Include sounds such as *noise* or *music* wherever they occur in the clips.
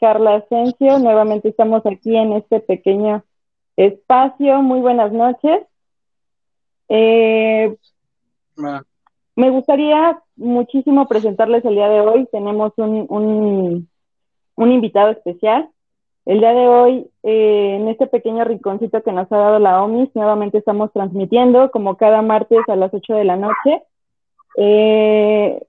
Carla Asensio. Nuevamente estamos aquí en este pequeño espacio. Muy buenas noches. Eh, me gustaría muchísimo presentarles el día de hoy. Tenemos un, un, invitado especial. El día de hoy, eh, en este pequeño rinconcito que nos ha dado la OMIS, nuevamente estamos transmitiendo como cada martes a las 8 de la noche. Eh,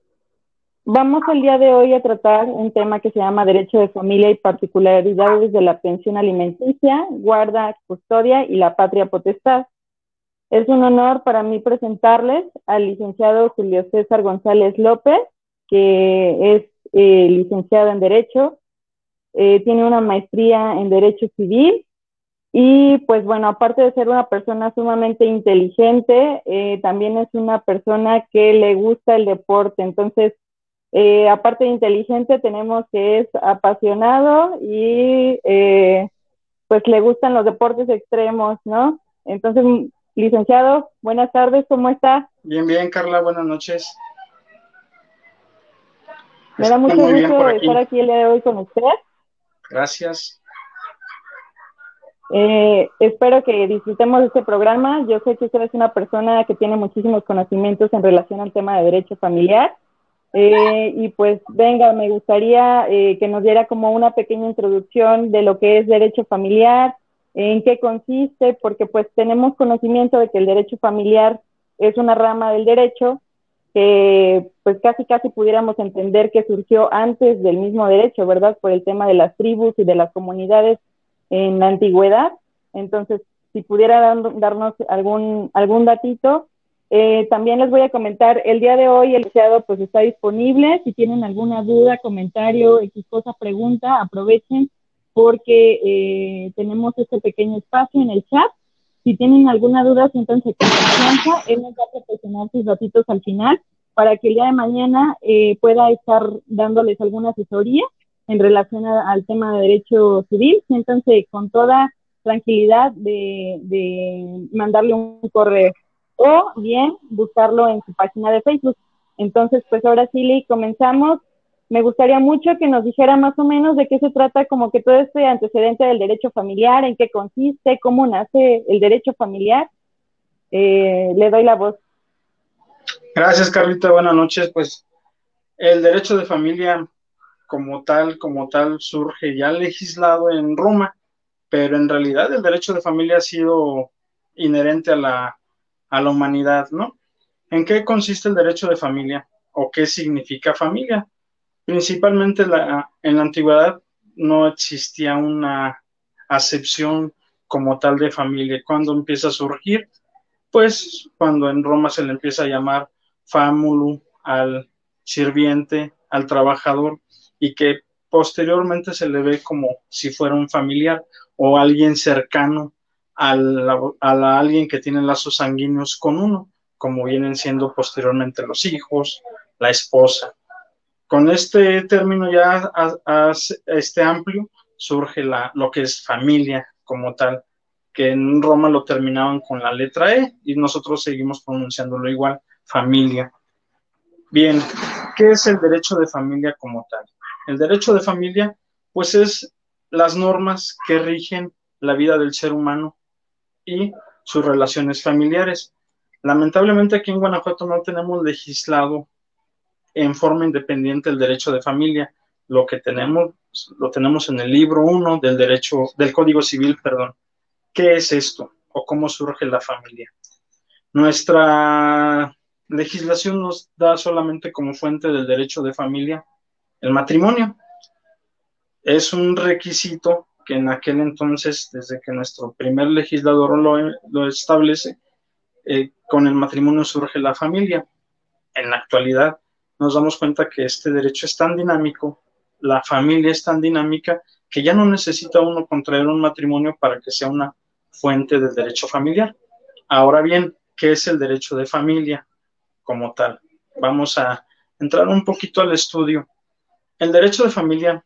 vamos el día de hoy a tratar un tema que se llama Derecho de Familia y particularidades de la pensión alimenticia, guarda, custodia y la patria potestad. Es un honor para mí presentarles al licenciado Julio César González López, que es eh, licenciado en Derecho, eh, tiene una maestría en Derecho Civil y pues bueno, aparte de ser una persona sumamente inteligente, eh, también es una persona que le gusta el deporte. Entonces, aparte de inteligente, tenemos que es apasionado y pues le gustan los deportes extremos, ¿no? Entonces, Licenciado, buenas tardes, ¿cómo está? Bien, bien, Carla, buenas noches. Me da mucho gusto estar aquí el día de hoy con usted. Gracias. Eh, espero que disfrutemos de este programa. Yo sé que usted es una persona que tiene muchísimos conocimientos en relación al tema de derecho familiar. Eh, y pues venga, me gustaría eh, que nos diera como una pequeña introducción de lo que es derecho familiar, en qué consiste, porque pues tenemos conocimiento de que el derecho familiar es una rama del derecho que pues casi casi pudiéramos entender que surgió antes del mismo derecho, ¿verdad? Por el tema de las tribus y de las comunidades en la antigüedad. Entonces, si pudiera darnos algún, algún datito, eh, también les voy a comentar, el día de hoy el licenciado pues está disponible, si tienen alguna duda, comentario, X cosa, pregunta, aprovechen porque eh, tenemos este pequeño espacio en el chat. Si tienen alguna duda, siéntanse con confianza. Él nos va a proporcionar sus ratitos al final para que el día de mañana eh, pueda estar dándoles alguna asesoría en relación al tema de derecho civil. Siéntanse con toda tranquilidad de mandarle un correo o bien buscarlo en su página de Facebook. Entonces, pues ahora sí, comenzamos me gustaría mucho que nos dijera más o menos de qué se trata como que todo este antecedente del derecho familiar, en qué consiste, cómo nace el derecho familiar. Eh, le doy la voz. Gracias, Carlita. Buenas noches. Pues el derecho de familia como tal, como tal, surge ya legislado en Roma, pero en realidad el derecho de familia ha sido inherente a la, a la humanidad, ¿no? ¿En qué consiste el derecho de familia o qué significa familia? Principalmente la, en la antigüedad no existía una acepción como tal de familia. Cuando empieza a surgir? Pues cuando en Roma se le empieza a llamar famulu al sirviente, al trabajador, y que posteriormente se le ve como si fuera un familiar o alguien cercano a, a alguien que tiene lazos sanguíneos con uno, como vienen siendo posteriormente los hijos, la esposa. Con este término ya este amplio surge la, lo que es familia como tal, que en Roma lo terminaban con la letra E y nosotros seguimos pronunciándolo igual, familia. Bien, ¿qué es el derecho de familia como tal? El derecho de familia, pues es las normas que rigen la vida del ser humano y sus relaciones familiares. Lamentablemente aquí en Guanajuato no tenemos legislado en forma independiente el derecho de familia. Lo que tenemos, lo tenemos en el libro 1 del derecho, del Código Civil, perdón. ¿Qué es esto? ¿O cómo surge la familia? Nuestra legislación nos da solamente como fuente del derecho de familia el matrimonio. Es un requisito que en aquel entonces, desde que nuestro primer legislador lo, establece, eh, con el matrimonio surge la familia. En la actualidad, nos damos cuenta que este derecho es tan dinámico, la familia es tan dinámica, que ya no necesita uno contraer un matrimonio para que sea una fuente del derecho familiar. Ahora bien, ¿qué es el derecho de familia como tal? Vamos a entrar un poquito al estudio. El derecho de familia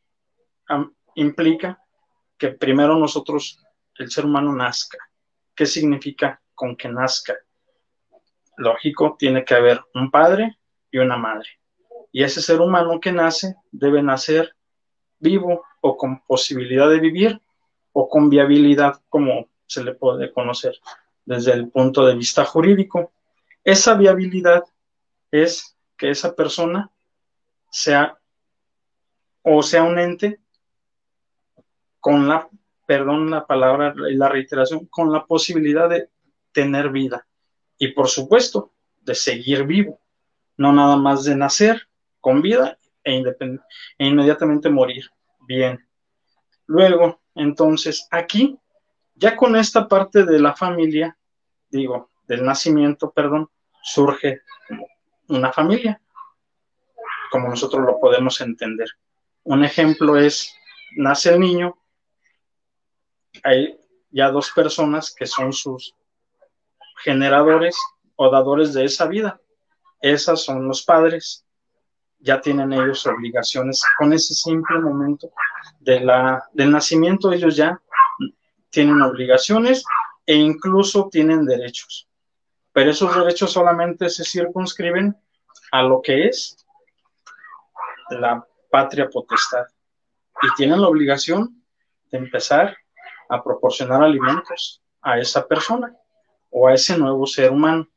implica que primero nosotros, el ser humano, nazca. ¿Qué significa con que nazca? Lógico, tiene que haber un padre y una madre. Y ese ser humano que nace debe nacer vivo o con posibilidad de vivir o con viabilidad, como se le puede conocer desde el punto de vista jurídico. Esa viabilidad es que esa persona sea o sea un ente con la, perdón la palabra y la reiteración, con la posibilidad de tener vida y por supuesto de seguir vivo, no nada más de nacer con vida e, e inmediatamente morir. Bien. Luego, entonces, aquí, ya con esta parte de la familia, digo, del nacimiento, perdón, surge una familia, como nosotros lo podemos entender. Un ejemplo es, nace el niño, hay ya dos personas que son sus generadores o dadores de esa vida. Esas son los padres. Ya tienen ellos obligaciones con ese simple momento de la, del nacimiento. Ellos ya tienen obligaciones e incluso tienen derechos. Pero esos derechos solamente se circunscriben a lo que es la patria potestad. Y tienen la obligación de empezar a proporcionar alimentos a esa persona o a ese nuevo ser humano.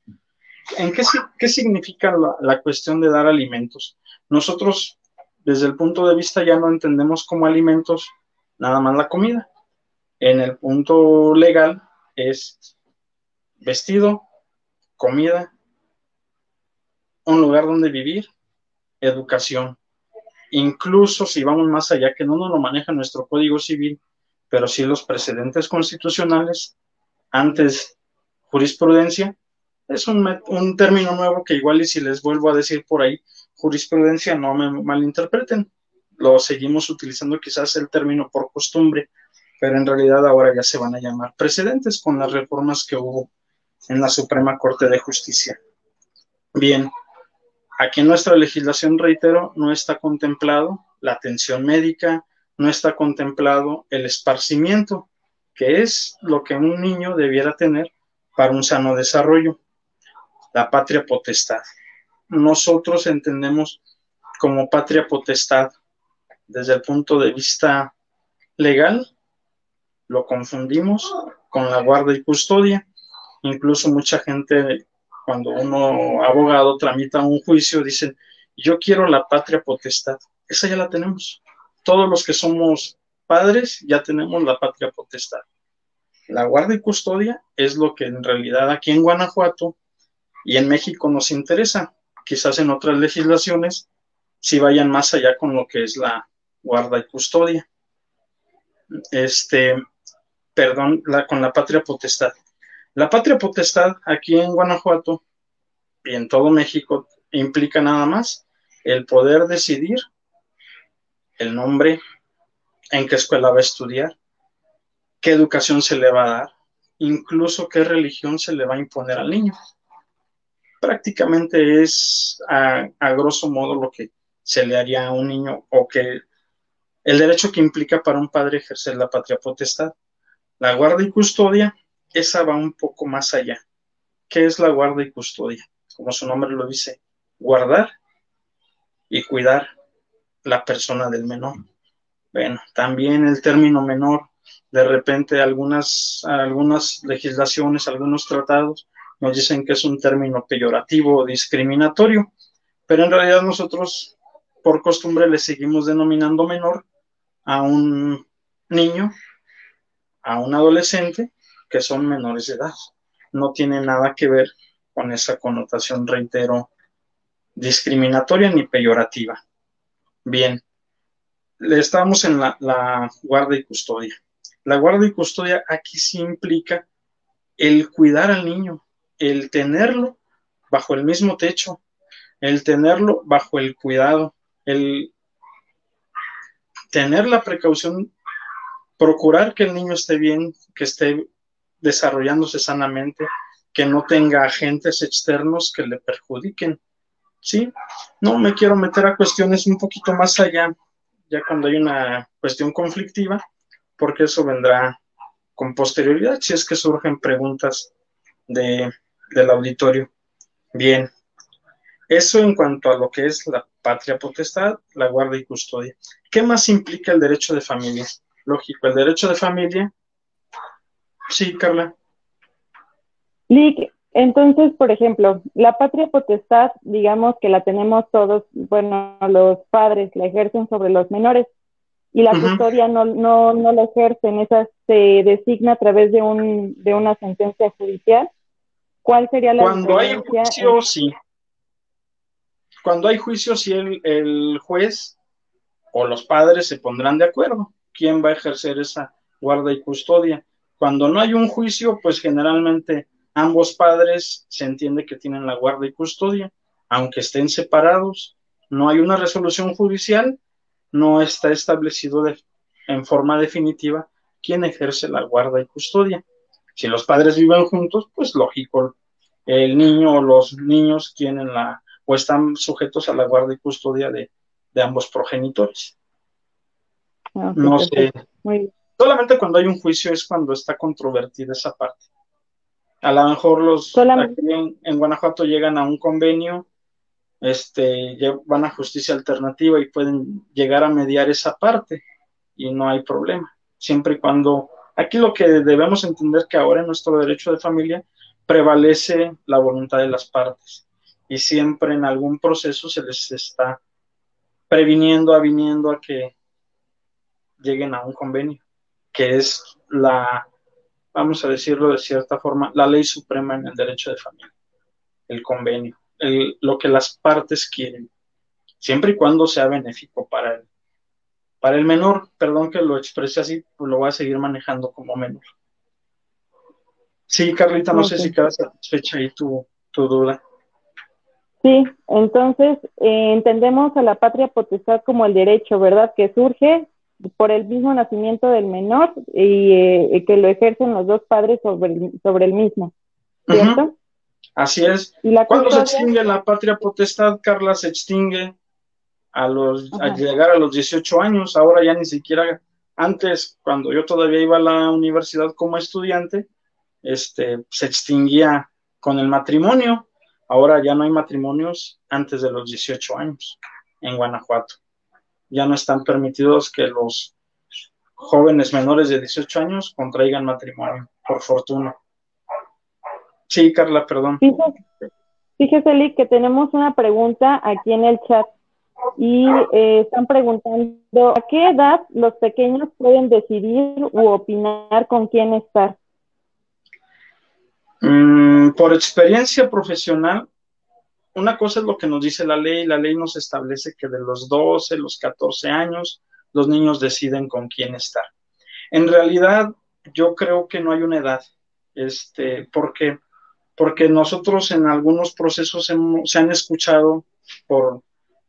¿En qué, significa la, la, cuestión de dar alimentos? Nosotros, desde el punto de vista, ya no entendemos como alimentos nada más la comida. En el punto legal es vestido, comida, un lugar donde vivir, educación. Incluso si vamos más allá, que no nos lo maneja nuestro Código Civil, pero sí los precedentes constitucionales, antes jurisprudencia, es un, un, término nuevo que igual y si les vuelvo a decir por ahí, jurisprudencia, no me malinterpreten, lo seguimos utilizando quizás el término por costumbre, pero en realidad ahora ya se van a llamar precedentes con las reformas que hubo en la Suprema Corte de Justicia. Bien, aquí en nuestra legislación, reitero, no está contemplado la atención médica, no está contemplado el esparcimiento, que es lo que un niño debiera tener para un sano desarrollo, la patria potestad. Nosotros entendemos como patria potestad desde el punto de vista legal, lo confundimos con la guarda y custodia. Incluso mucha gente, cuando uno abogado tramita un juicio, dicen, yo quiero la patria potestad. Esa ya la tenemos todos los que somos padres ya tenemos la patria potestad. La guardia y custodia es lo que en realidad aquí en Guanajuato y en México nos interesa. Quizás en otras legislaciones si vayan más allá con lo que es la guarda y custodia. Este, perdón, la, con la patria potestad. La patria potestad aquí en Guanajuato y en todo México implica nada más el poder decidir el nombre, en qué escuela va a estudiar, qué educación se le va a dar, incluso qué religión se le va a imponer al niño. Prácticamente es a, grosso modo lo que se le haría a un niño o que el derecho que implica para un padre ejercer la patria potestad. La guarda y custodia, esa va un poco más allá. ¿Qué es la guarda y custodia? Como su nombre lo dice, guardar y cuidar la persona del menor. Bueno, también el término menor, de repente algunas, algunas legislaciones, algunos tratados nos dicen que es un término peyorativo o discriminatorio, pero en realidad nosotros por costumbre le seguimos denominando menor a un niño, a un adolescente, que son menores de edad. No tiene nada que ver con esa connotación, reitero, discriminatoria ni peyorativa. Bien, estamos en la, la guardia y custodia. La guardia y custodia aquí sí implica el cuidar al niño, el tenerlo bajo el mismo techo, el tenerlo bajo el cuidado, el tener la precaución, procurar que el niño esté bien, que esté desarrollándose sanamente, que no tenga agentes externos que le perjudiquen. ¿Sí? No me quiero meter a cuestiones un poquito más allá, ya cuando hay una cuestión conflictiva, porque eso vendrá con posterioridad, si es que surgen preguntas de, del auditorio. Bien, eso en cuanto a lo que es la patria potestad, la guarda y custodia. ¿qué más implica el derecho de familia? Lógico, el derecho de familia. Sí, Carla. Lick, entonces, por ejemplo, la patria potestad, digamos que la tenemos todos, bueno, los padres la ejercen sobre los menores y la custodia no, no, no la ejercen, esa se designa a través de, un, de una sentencia judicial. ¿Cuál sería la Cuando hay juicio, sí. Cuando hay juicio, sí, el, el juez o los padres se pondrán de acuerdo quién va a ejercer esa guarda y custodia. Cuando no hay un juicio, pues generalmente ambos padres se entiende que tienen la guarda y custodia, aunque estén separados, no hay una resolución judicial, no está establecido en forma definitiva quién ejerce la guarda y custodia. Si los padres viven juntos, pues lógico, el niño o los niños tienen la o están sujetos a la guarda y custodia de, ambos progenitores. Ah, no sé. Solamente cuando hay un juicio es cuando está controvertida esa parte. A lo mejor los en, en, Guanajuato llegan a un convenio, este, van a justicia alternativa y pueden llegar a mediar esa parte y no hay problema. Siempre y cuando, aquí lo que debemos entender que ahora en nuestro derecho de familia prevalece la voluntad de las partes y siempre en algún proceso se les está previniendo, aviniendo a que lleguen a un convenio, que es la, vamos a decirlo de cierta forma, la ley suprema en el derecho de familia, el convenio, lo que las partes quieren, siempre y cuando sea benéfico para el, para el menor, perdón que lo exprese así, pues lo voy a seguir manejando como menor. Sí, Carlita, no sé si queda satisfecha ahí tu, tu duda. Sí, entonces eh, entendemos a la patria potestad como el derecho, ¿verdad? Que surge por el mismo nacimiento del menor y eh, que lo ejercen los dos padres sobre el, sobre el mismo, ¿cierto? Así es. ¿Cuándo se extingue la patria potestad, Carla? Se extingue a los a llegar a los 18 años, ahora ya ni siquiera antes, cuando yo todavía iba a la universidad como estudiante, este, se extinguía con el matrimonio. Ahora ya no hay matrimonios antes de los 18 años en Guanajuato. Ya no están permitidos que los jóvenes menores de 18 años contraigan matrimonio, por fortuna. Sí, Carla, perdón. Fíjese, Lee, que tenemos una pregunta aquí en el chat y eh, están preguntando a qué edad los pequeños pueden decidir u opinar con quién estar. Mm, por experiencia profesional, una cosa es lo que nos dice la ley. La ley nos establece que de los 12, los 14 años, los niños deciden con quién estar. En realidad, yo creo que no hay una edad, este, porque, porque nosotros en algunos procesos se han escuchado por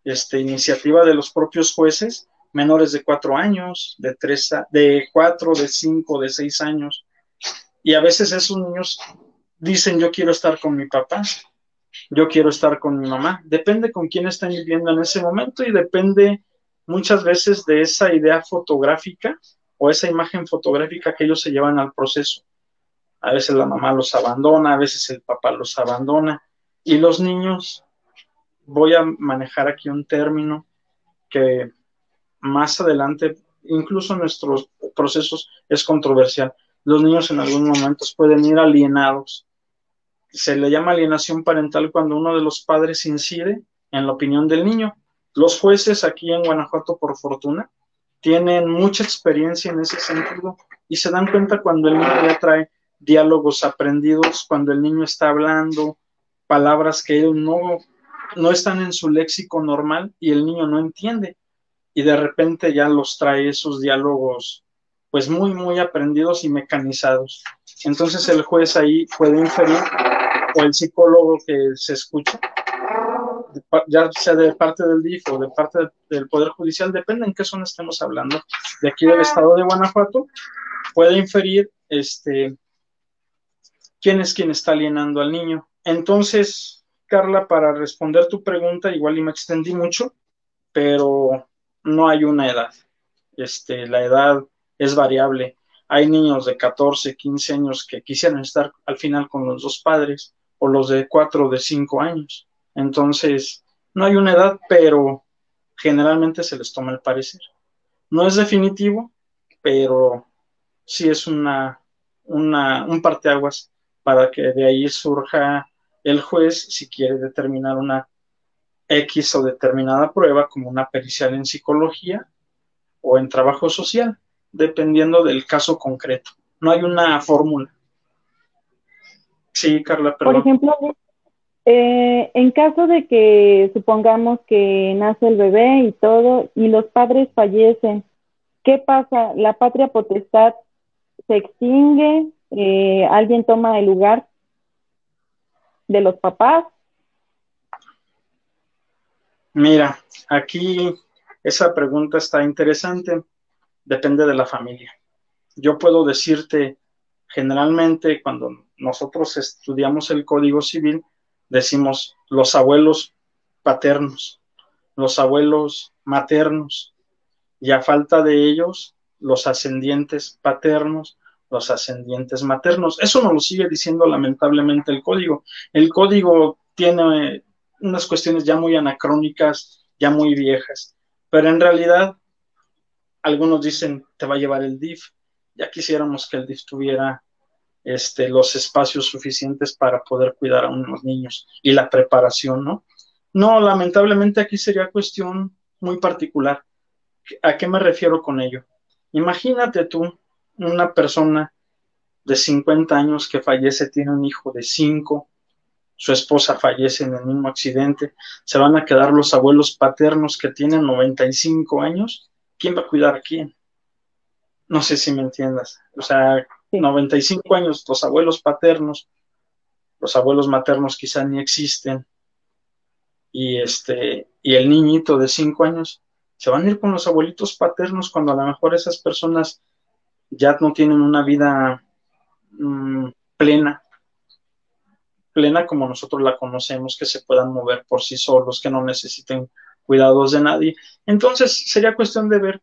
este, iniciativa de los propios jueces menores de cuatro años, de tres, de cuatro, de cinco, de seis años, y a veces esos niños dicen yo quiero estar con mi papá, yo quiero estar con mi mamá. Depende con quién están viviendo en ese momento y depende muchas veces de esa idea fotográfica o esa imagen fotográfica que ellos se llevan al proceso. A veces la mamá los abandona, a veces el papá los abandona. Y los niños, voy a manejar aquí un término que más adelante, incluso en nuestros procesos, es controversial. Los niños en algunos momentos pueden ir alienados se le llama alienación parental cuando uno de los padres incide en la opinión del niño. Los jueces aquí en Guanajuato, por fortuna, tienen mucha experiencia en ese sentido y se dan cuenta cuando el niño ya trae diálogos aprendidos, cuando el niño está hablando palabras que no, no están en su léxico normal y el niño no entiende. Y de repente ya los trae esos diálogos pues muy, muy aprendidos y mecanizados. Entonces el juez ahí puede inferir o el psicólogo que se escucha, ya sea de parte del DIF o de parte del Poder Judicial, depende en qué zona estemos hablando, de aquí del estado de Guanajuato, puede inferir este, quién es quien está alienando al niño. Entonces, Carla, para responder tu pregunta, igual y me extendí mucho, pero no hay una edad. Este, la edad es variable. Hay niños de 14, 15 años que quisieran estar al final con los dos padres, o los de cuatro o de cinco años. Entonces, no hay una edad, pero generalmente se les toma el parecer. No es definitivo, pero sí es una, una, un parteaguas para que de ahí surja el juez si quiere determinar una X o determinada prueba como una pericial en psicología o en trabajo social, dependiendo del caso concreto. No hay una fórmula. Sí, Carla, perdón. Por ejemplo, eh, en caso de que supongamos que nace el bebé y todo, y los padres fallecen, ¿qué pasa? ¿La patria potestad se extingue? Eh, ¿Alguien toma el lugar de los papás? Mira, aquí esa pregunta está interesante, depende de la familia. Yo puedo decirte, generalmente cuando nosotros estudiamos el Código Civil, decimos los abuelos paternos, los abuelos maternos, y a falta de ellos, los ascendientes paternos, los ascendientes maternos. Eso nos lo sigue diciendo lamentablemente el código. El código tiene unas cuestiones ya muy anacrónicas, ya muy viejas, pero en realidad algunos dicen te va a llevar el DIF. Ya quisiéramos que el DIF tuviera este, los espacios suficientes para poder cuidar a unos niños y la preparación, ¿no? No, lamentablemente aquí sería cuestión muy particular. ¿A qué me refiero con ello? Imagínate tú una persona de 50 años que fallece, tiene un hijo de 5, su esposa fallece en el mismo accidente, se van a quedar los abuelos paternos que tienen 95 años, ¿quién va a cuidar a quién? No sé si me entiendas. O sea, 95 años, los abuelos paternos, los abuelos maternos quizá ni existen, y este, y el niñito de 5 años, se van a ir con los abuelitos paternos cuando a lo mejor esas personas ya no tienen una vida mm, plena, plena como nosotros la conocemos, que se puedan mover por sí solos, que no necesiten cuidados de nadie. Entonces sería cuestión de ver,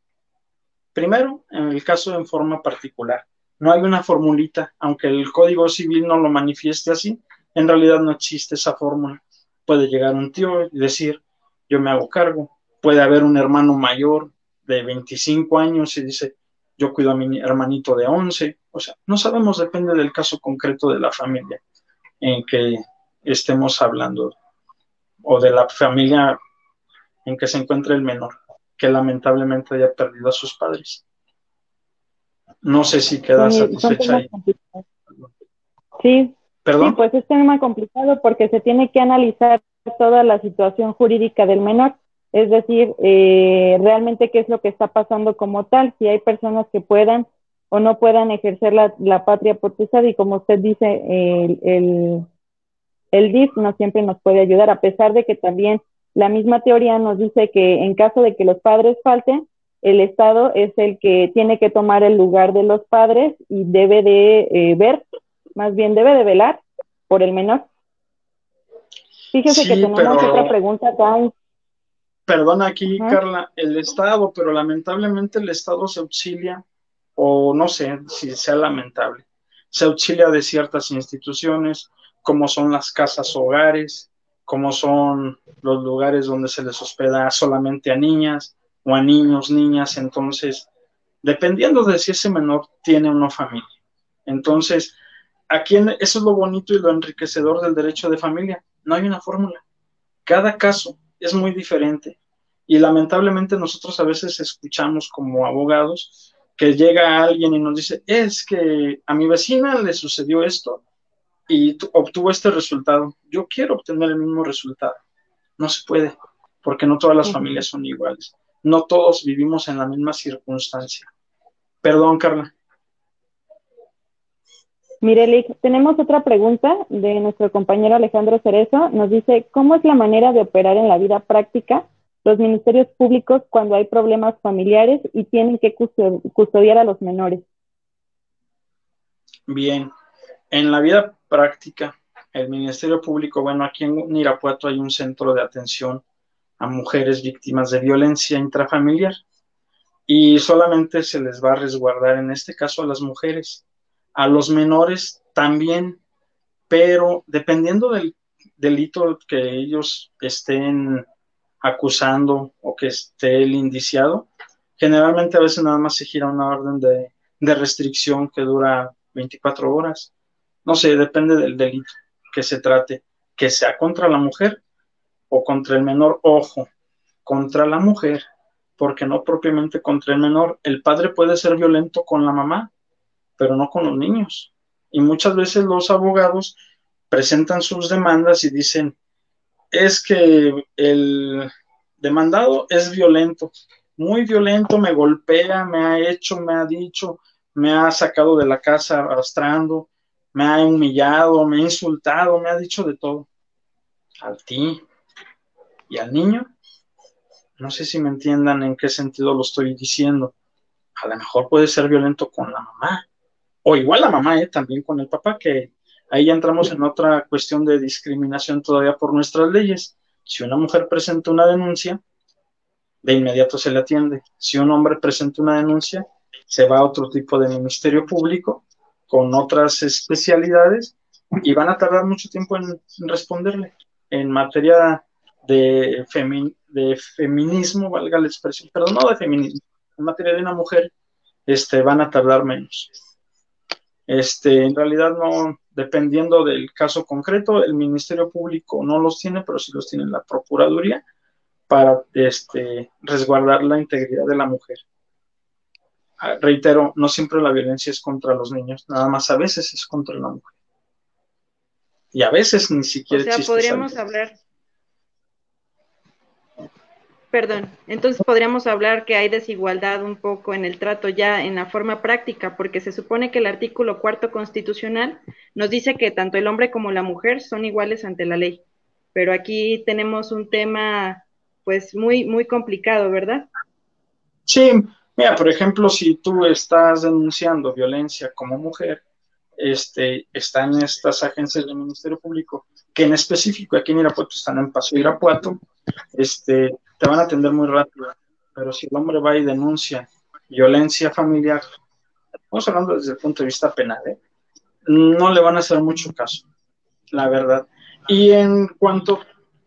primero, en el caso en forma particular, no hay una formulita, aunque el Código Civil no lo manifieste así, en realidad no existe esa fórmula. Puede llegar un tío y decir, yo me hago cargo. Puede haber un hermano mayor de 25 años y dice, yo cuido a mi hermanito de 11. O sea, no sabemos, depende del caso concreto de la familia en que estemos hablando o de la familia en que se encuentra el menor, que lamentablemente haya perdido a sus padres. No sé si queda satisfecha ahí. Sí, ¿Perdón? sí, pues es tema complicado porque se tiene que analizar toda la situación jurídica del menor, es decir, eh, realmente qué es lo que está pasando como tal, si hay personas que puedan o no puedan ejercer la, la patria potestad y como usted dice, el, el, el DIF no siempre nos puede ayudar, a pesar de que también la misma teoría nos dice que en caso de que los padres falten, el Estado es el que tiene que tomar el lugar de los padres y debe de eh, ver, más bien debe de velar por el menor. Fíjese que tenemos otra pregunta acá. Perdona aquí, Carla, el Estado, pero lamentablemente el Estado se auxilia, o no sé si sea lamentable, se auxilia de ciertas instituciones, como son las casas hogares, como son los lugares donde se les hospeda solamente a niñas, o a niños, niñas, entonces, dependiendo de si ese menor tiene o no familia. Entonces, aquí eso es lo bonito y lo enriquecedor del derecho de familia. No hay una fórmula. Cada caso es muy diferente. Y lamentablemente nosotros a veces escuchamos como abogados que llega alguien y nos dice, es que a mi vecina le sucedió esto y obtuvo este resultado. Yo quiero obtener el mismo resultado. No se puede, porque no todas las familias son iguales no todos vivimos en la misma circunstancia. Perdón, Carla. Mire, tenemos otra pregunta de nuestro compañero Alejandro Cerezo. Nos dice, ¿cómo es la manera de operar en la vida práctica los ministerios públicos cuando hay problemas familiares y tienen que custodiar a los menores? Bien, en la vida práctica, el Ministerio Público, bueno, aquí en Irapuato hay un centro de atención a mujeres víctimas de violencia intrafamiliar y solamente se les va a resguardar en este caso a las mujeres, a los menores también, pero dependiendo del delito que ellos estén acusando o que esté el indiciado, Generalmente a veces nada más se gira una orden de, de restricción que dura 24 horas. No sé, depende del delito que se trate, que sea contra la mujer o contra el menor. Ojo, contra la mujer, porque no propiamente contra el menor. El padre puede ser violento con la mamá, pero no con los niños. Y muchas veces los abogados presentan sus demandas y dicen, es que el demandado es violento, muy violento, me golpea, me ha hecho, me ha dicho, me ha sacado de la casa arrastrando, me ha humillado, me ha insultado, me ha dicho de todo. A ti y al niño, no sé si me entiendan en qué sentido lo estoy diciendo. A lo mejor puede ser violento con la mamá, o igual la mamá, ¿eh? también con el papá, que ahí entramos en otra cuestión de discriminación todavía por nuestras leyes. Si una mujer presenta una denuncia, de inmediato se le atiende. Si un hombre presenta una denuncia, se va a otro tipo de ministerio público con otras especialidades y van a tardar mucho tiempo en, responderle. En materia de, feminismo, valga la expresión, pero no de feminismo, en materia de una mujer, este, van a tardar menos. Este, en realidad no, dependiendo del caso concreto, el Ministerio Público no los tiene, pero sí los tiene la Procuraduría para este, resguardar la integridad de la mujer. Ah, reitero, no siempre la violencia es contra los niños, nada más a veces es contra la mujer. Y a veces ni siquiera o sea, podríamos hablar. Perdón, entonces podríamos hablar que hay desigualdad un poco en el trato ya en la forma práctica, porque se supone que el artículo cuarto constitucional nos dice que tanto el hombre como la mujer son iguales ante la ley. Pero aquí tenemos un tema, pues, muy, muy complicado, ¿verdad? Sí, Mira, por ejemplo, si tú estás denunciando violencia como mujer, este, están estas agencias del Ministerio Público, que en específico aquí en Irapuato están en Paso Irapuato, este, te van a atender muy rápido. Pero si el hombre va y denuncia violencia familiar, estamos hablando desde el punto de vista penal, ¿eh? no le van a hacer mucho caso, la verdad. Y en cuanto,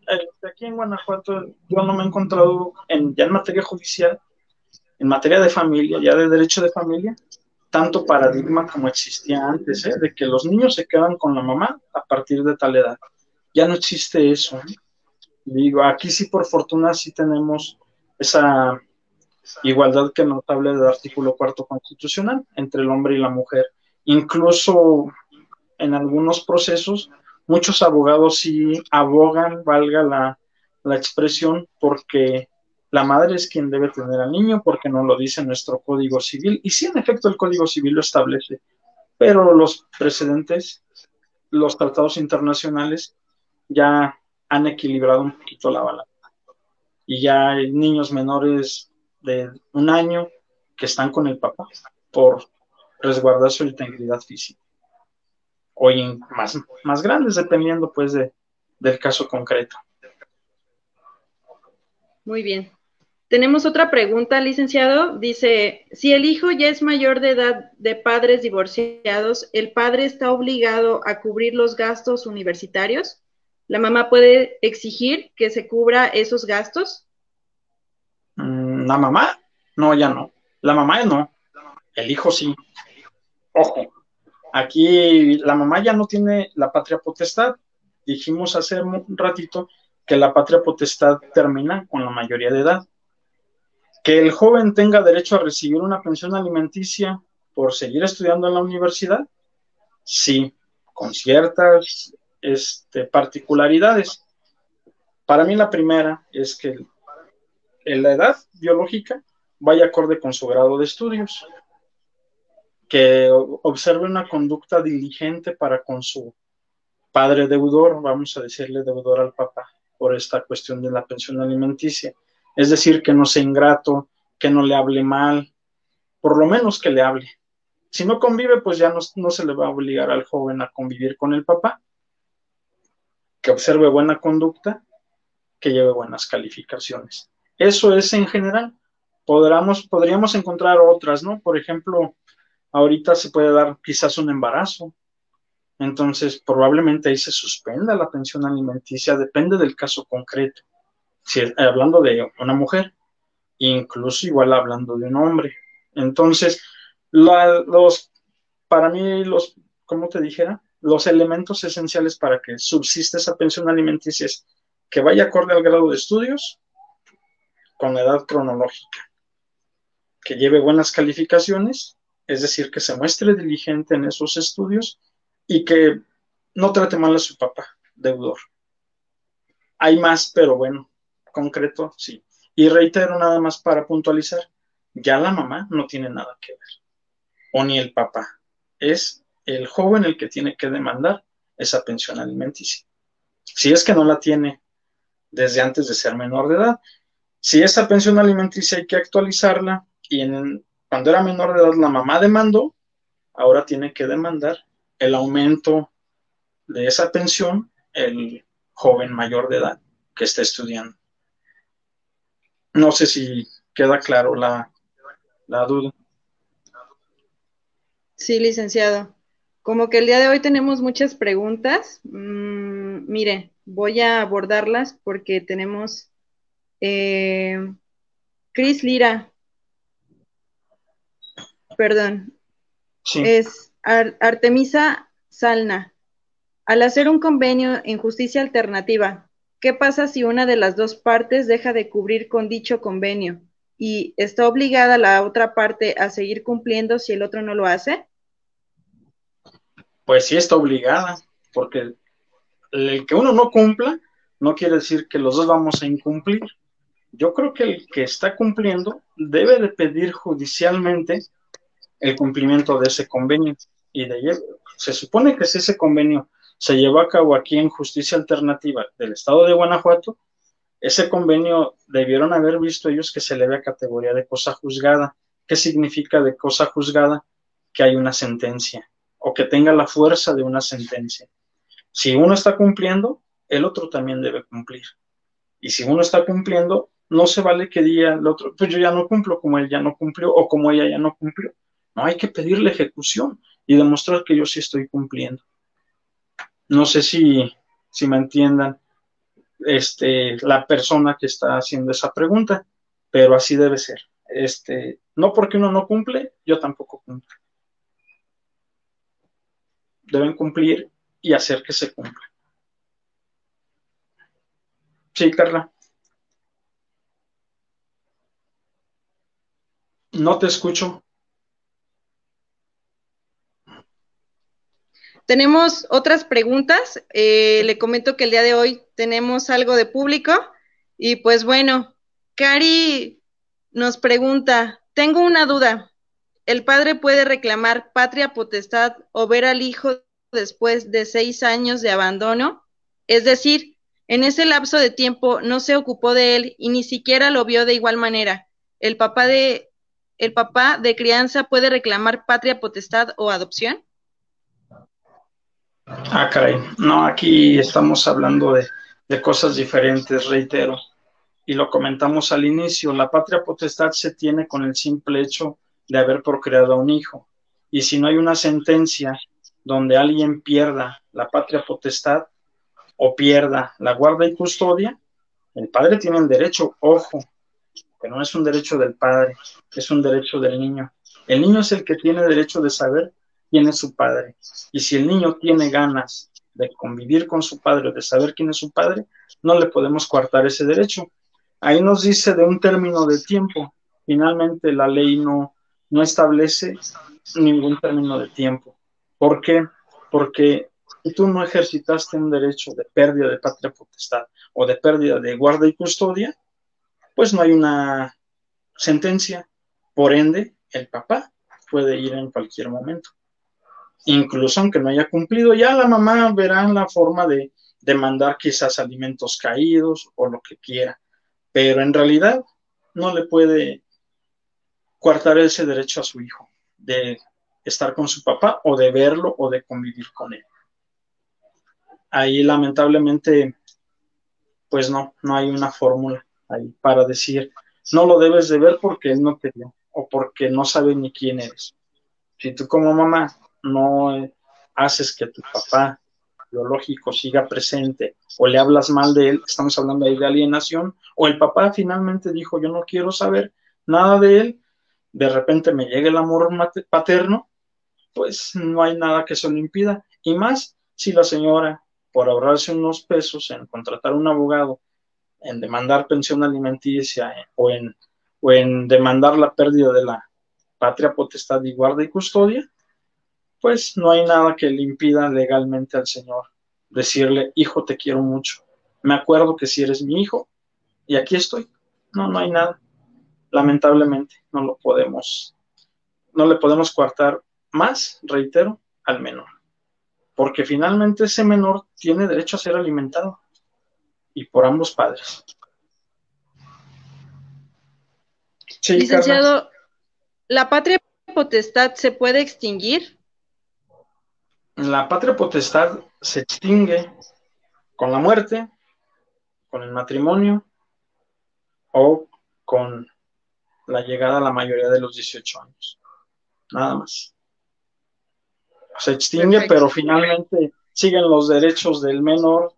eh, aquí en Guanajuato, yo no me he encontrado en, ya en materia judicial en materia de familia, ya de derecho de familia, tanto paradigma como existía antes, ¿eh? de que los niños se quedan con la mamá a partir de tal edad. Ya no existe eso. ¿eh? Digo, aquí sí por fortuna sí tenemos esa igualdad que notable del artículo cuarto constitucional entre el hombre y la mujer. Incluso en algunos procesos, muchos abogados sí abogan, valga la, la expresión, porque la madre es quien debe tener al niño porque no lo dice nuestro Código Civil. Y sí, en efecto, el Código Civil lo establece, pero los precedentes, los tratados internacionales ya han equilibrado un poquito la balanza. Y ya hay niños menores de un año que están con el papá por resguardar su integridad física. O más, más grandes, dependiendo pues de, del caso concreto. Muy bien. Tenemos otra pregunta, licenciado. Dice, si el hijo ya es mayor de edad de padres divorciados, ¿el padre está obligado a cubrir los gastos universitarios? ¿La mamá puede exigir que se cubra esos gastos? Mm, ¿La mamá? No, ya no. La mamá no. El hijo sí. Ojo, aquí la mamá ya no tiene la patria potestad. Dijimos hace un ratito que la patria potestad termina con la mayoría de edad que el joven tenga derecho a recibir una pensión alimenticia por seguir estudiando en la universidad, sí, con ciertas este, particularidades. Para mí la primera es que en la edad biológica vaya acorde con su grado de estudios, que observe una conducta diligente para con su padre deudor, vamos a decirle deudor al papá, por esta cuestión de la pensión alimenticia es decir, que no sea ingrato, que no le hable mal, por lo menos que le hable. Si no convive, pues ya no, se le va a obligar al joven a convivir con el papá, que observe buena conducta, que lleve buenas calificaciones. Eso es en general. Podríamos, podríamos encontrar otras, ¿no? Por ejemplo, ahorita se puede dar quizás un embarazo. Entonces, probablemente ahí se suspenda la pensión alimenticia, depende del caso concreto si, hablando de una mujer, incluso igual hablando de un hombre. Entonces, los, para mí, los, como te dijera, los elementos esenciales para que subsista esa pensión alimenticia es que vaya acorde al grado de estudios con la edad cronológica, que lleve buenas calificaciones, es decir, que se muestre diligente en esos estudios y que no trate mal a su papá, deudor. Hay más, pero bueno, concreto, sí. Y reitero nada más para puntualizar, ya la mamá no tiene nada que ver, o ni el papá. Es el joven el que tiene que demandar esa pensión alimenticia. Si es que no la tiene desde antes de ser menor de edad. Si esa pensión alimenticia hay que actualizarla y en, cuando era menor de edad la mamá demandó, ahora tiene que demandar el aumento de esa pensión el joven mayor de edad que esté estudiando. No sé si queda claro la, duda. Sí, licenciado. Como que el día de hoy tenemos muchas preguntas. Mm, mire, voy a abordarlas porque tenemos eh, Cris Lira. Perdón. Es Artemisa Salna. Al hacer un convenio en justicia alternativa, ¿Qué pasa si una de las dos partes deja de cubrir con dicho convenio y está obligada la otra parte a seguir cumpliendo si el otro no lo hace? Pues sí está obligada, porque el que uno no cumpla no quiere decir que los dos vamos a incumplir. Yo creo que el que está cumpliendo debe de pedir judicialmente el cumplimiento de ese convenio y de se supone que si ese convenio se llevó a cabo aquí en Justicia Alternativa del Estado de Guanajuato, ese convenio debieron haber visto ellos que se le a categoría de cosa juzgada. ¿Qué significa de cosa juzgada? Que hay una sentencia o que tenga la fuerza de una sentencia. Si uno está cumpliendo, el otro también debe cumplir. Y si uno está cumpliendo, no se vale que diga el otro, pues yo ya no cumplo como él ya no cumplió o como ella ya no cumplió. No, hay que pedirle ejecución y demostrar que yo sí estoy cumpliendo. No sé si, si me entiendan este, la persona que está haciendo esa pregunta, pero así debe ser. Este, no porque uno no cumple, yo tampoco cumplo. Deben cumplir y hacer que se cumpla. Sí, Carla. No te escucho. Tenemos otras preguntas. Eh, le comento que el día de hoy tenemos algo de público. Y pues bueno, Cari nos pregunta, tengo una duda. ¿El padre puede reclamar patria potestad o ver al hijo después de seis años de abandono? Es decir, en ese lapso de tiempo no se ocupó de él y ni siquiera lo vio de igual manera. ¿El papá de, el papá de crianza puede reclamar patria potestad o adopción? Ah, caray. No, aquí estamos hablando de, de cosas diferentes, reitero. Y lo comentamos al inicio, la patria potestad se tiene con el simple hecho de haber procreado a un hijo. Y si no hay una sentencia donde alguien pierda la patria potestad o pierda la guarda y custodia, el padre tiene el derecho, ojo, que no es un derecho del padre, es un derecho del niño. El niño es el que tiene derecho de saber quién es su padre. Y si el niño tiene ganas de convivir con su padre de saber quién es su padre, no le podemos coartar ese derecho. Ahí nos dice de un término de tiempo. Finalmente la ley no, no establece ningún término de tiempo. ¿Por qué? Porque tú no ejercitaste un derecho de pérdida de patria potestad o de pérdida de guarda y custodia, pues no hay una sentencia. Por ende, el papá puede ir en cualquier momento incluso aunque no haya cumplido, ya la mamá verá la forma de demandar quizás alimentos caídos o lo que quiera, pero en realidad no le puede coartar ese derecho a su hijo de estar con su papá o de verlo o de convivir con él. Ahí lamentablemente, pues no, no hay una fórmula ahí para decir, no lo debes de ver porque él no te dio o porque no sabe ni quién eres. Si tú como mamá no haces que tu papá biológico siga presente o le hablas mal de él, estamos hablando ahí de alienación, o el papá finalmente dijo, yo no quiero saber nada de él, de repente me llega el amor paterno, pues no hay nada que se lo impida. Y más si la señora, por ahorrarse unos pesos en contratar un abogado, en demandar pensión alimenticia o, en, o en demandar la pérdida de la patria potestad y guarda y custodia, pues no hay nada que le impida legalmente al Señor decirle, hijo, te quiero mucho. Me acuerdo que si eres mi hijo y aquí estoy. No, no hay nada. Lamentablemente no lo podemos, no le podemos coartar más, reitero, al menor. Porque finalmente ese menor tiene derecho a ser alimentado y por ambos padres. Licenciado, ¿la patria potestad se puede extinguir? La patria potestad se extingue con la muerte, con el matrimonio o con la llegada a la mayoría de los 18 años. Nada más. Se extingue, pero finalmente siguen los derechos del menor,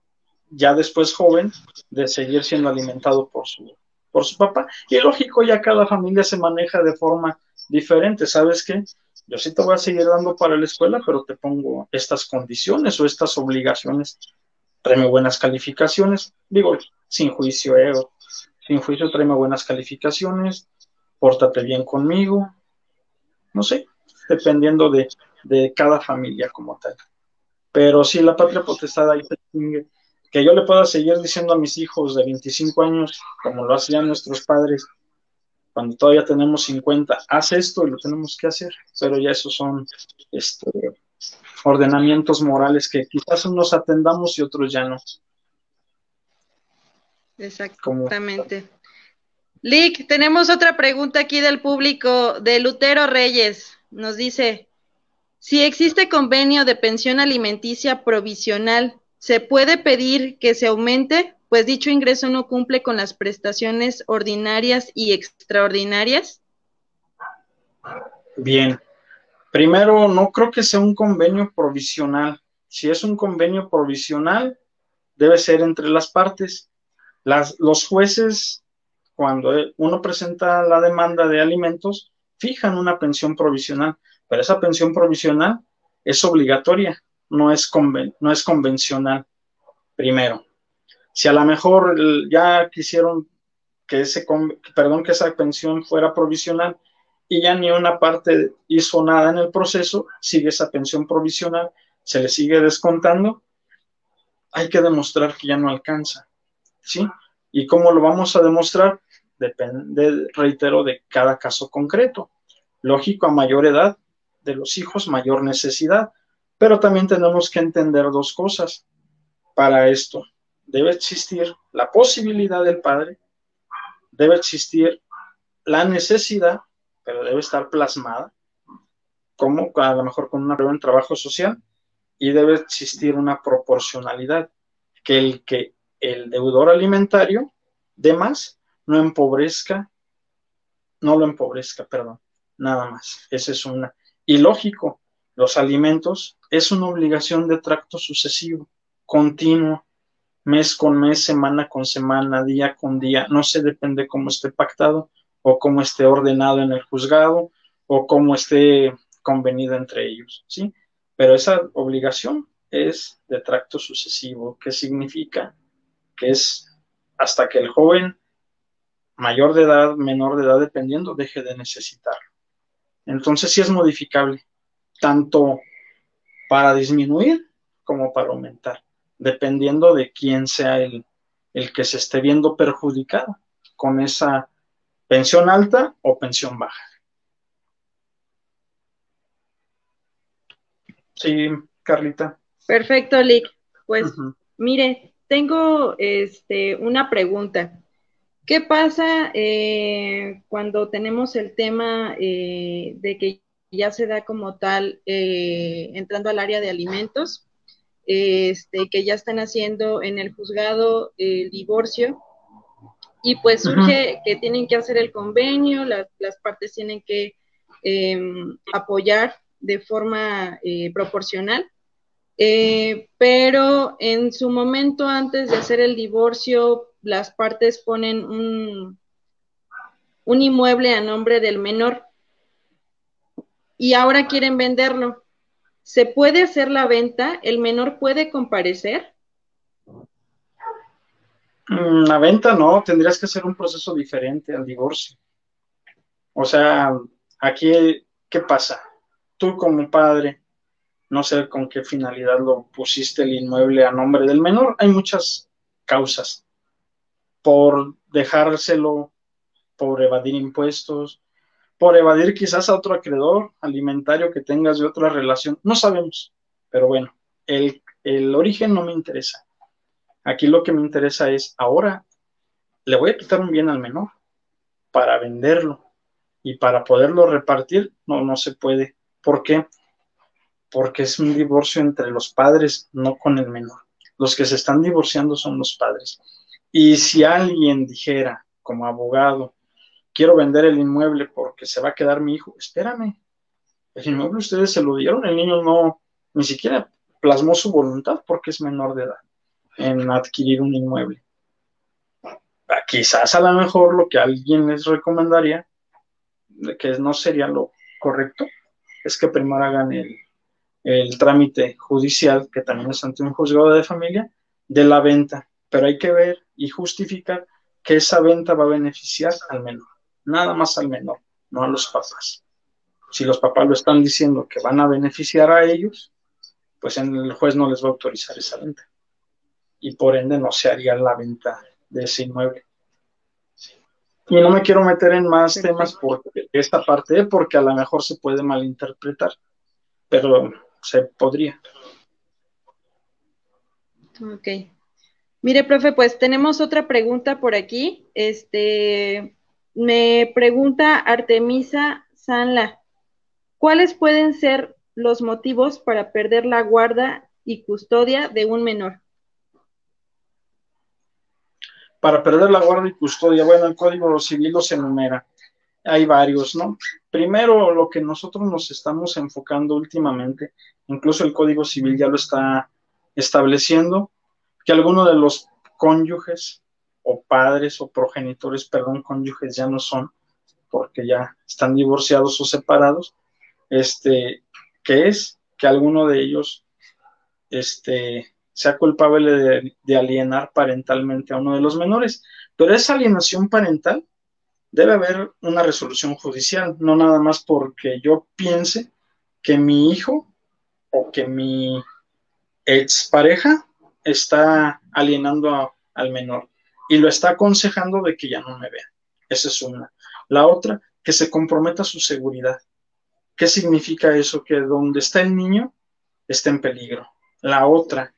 ya después joven, de seguir siendo alimentado por su, por su papá. Y lógico, ya cada familia se maneja de forma diferente. ¿Sabes qué? Yo sí te voy a seguir dando para la escuela, pero te pongo estas condiciones o estas obligaciones. Tráeme buenas calificaciones, digo, sin juicio, eh, sin juicio, tráeme buenas calificaciones, pórtate bien conmigo, no sé, dependiendo de, de cada familia como tal. Pero si la patria potestad ahí que yo le pueda seguir diciendo a mis hijos de 25 años, como lo hacían nuestros padres, cuando todavía tenemos 50, haz esto y lo tenemos que hacer, pero ya esos son este, ordenamientos morales que quizás unos atendamos y otros ya no. Exactamente. Lick, tenemos otra pregunta aquí del público de Lutero Reyes. Nos dice, si existe convenio de pensión alimenticia provisional, ¿se puede pedir que se aumente? Pues dicho ingreso no cumple con las prestaciones ordinarias y extraordinarias? Bien. Primero, no creo que sea un convenio provisional. Si es un convenio provisional, debe ser entre las partes. Las, los jueces, cuando uno presenta la demanda de alimentos, fijan una pensión provisional, pero esa pensión provisional es obligatoria, no es, no es convencional. Primero. Si a lo mejor ya quisieron que ese, perdón, que esa pensión fuera provisional y ya ni una parte hizo nada en el proceso, sigue esa pensión provisional, se le sigue descontando, hay que demostrar que ya no alcanza, ¿sí? ¿Y cómo lo vamos a demostrar? Depende, reitero, de cada caso concreto. Lógico, a mayor edad de los hijos, mayor necesidad, pero también tenemos que entender dos cosas para esto debe existir la posibilidad del padre, debe existir la necesidad, pero debe estar plasmada, como a lo mejor con una prueba en trabajo social, y debe existir una proporcionalidad, que el que el deudor alimentario de más no empobrezca, no lo empobrezca, perdón, nada más. Esa es una. Y lógico, los alimentos es una obligación de tracto sucesivo, continuo, mes con mes, semana con semana, día con día, no sé, depende cómo esté pactado o cómo esté ordenado en el juzgado o cómo esté convenido entre ellos, ¿sí? Pero esa obligación es de tracto sucesivo, ¿qué significa? Que es hasta que el joven mayor de edad, menor de edad, dependiendo, deje de necesitarlo. Entonces sí es modificable, tanto para disminuir como para aumentar dependiendo de quién sea el, que se esté viendo perjudicado con esa pensión alta o pensión baja. Sí, Carlita. Perfecto, Lick. Pues mire, tengo este, una pregunta. ¿Qué pasa eh, cuando tenemos el tema eh, de que ya se da como tal eh, entrando al área de alimentos? Este, que ya están haciendo en el juzgado el divorcio. Y pues surge que tienen que hacer el convenio, las, partes tienen que em, apoyar de forma eh, proporcional. Eh, pero en su momento antes de hacer el divorcio, las partes ponen un, un inmueble a nombre del menor. Y ahora quieren venderlo. ¿Se puede hacer la venta? ¿El menor puede comparecer? Mm, la venta no, tendrías que hacer un proceso diferente al divorcio. O sea, aquí, ¿qué pasa? Tú como padre, no sé con qué finalidad lo pusiste el inmueble a nombre del menor, hay muchas causas. Por dejárselo, por evadir impuestos, por evadir quizás a otro acreedor alimentario que tengas de otra relación, no sabemos, pero bueno, el, el origen no me interesa. Aquí lo que me interesa es, ahora le voy a quitar un bien al menor para venderlo y para poderlo repartir, no, no se puede. ¿Por qué? Porque es un divorcio entre los padres, no con el menor. Los que se están divorciando son los padres. Y si alguien dijera, como abogado, quiero vender el inmueble porque se va a quedar mi hijo, espérame, el inmueble ustedes se lo dieron, el niño no, ni siquiera plasmó su voluntad porque es menor de edad en adquirir un inmueble. Quizás a lo mejor lo que alguien les recomendaría, que no sería lo correcto, es que primero hagan el trámite judicial, que también es ante un juzgado de familia, de la venta. Pero hay que ver y justificar que esa venta va a beneficiar al menor, nada más al menor, no a los papás. Si los papás lo están diciendo que van a beneficiar a ellos, pues el juez no les va a autorizar esa venta y por ende no se haría la venta de ese inmueble. Y no me quiero meter en más temas porque esta parte, porque a lo mejor se puede malinterpretar, pero se podría. Ok. Mire, profe, pues tenemos otra pregunta por aquí. Este, me pregunta Artemisa Sanla, ¿cuáles pueden ser los motivos para perder la guarda y custodia de un menor? para perder la guardia y custodia. Bueno, el Código Civil los enumera. Hay varios, ¿no? Primero, lo que nosotros nos estamos enfocando últimamente, incluso el Código Civil ya lo está estableciendo, que alguno de los cónyuges o padres o progenitores, perdón, cónyuges ya no son, porque ya están divorciados o separados, este, que es que alguno de ellos, este, sea culpable de, alienar parentalmente a uno de los menores. Pero esa alienación parental debe haber una resolución judicial, no nada más porque yo piense que mi hijo o que mi expareja está alienando al menor y lo está aconsejando de que ya no me vea. Esa es una. La otra, que se comprometa su seguridad. ¿Qué significa eso? Que donde está el niño está en peligro. La otra,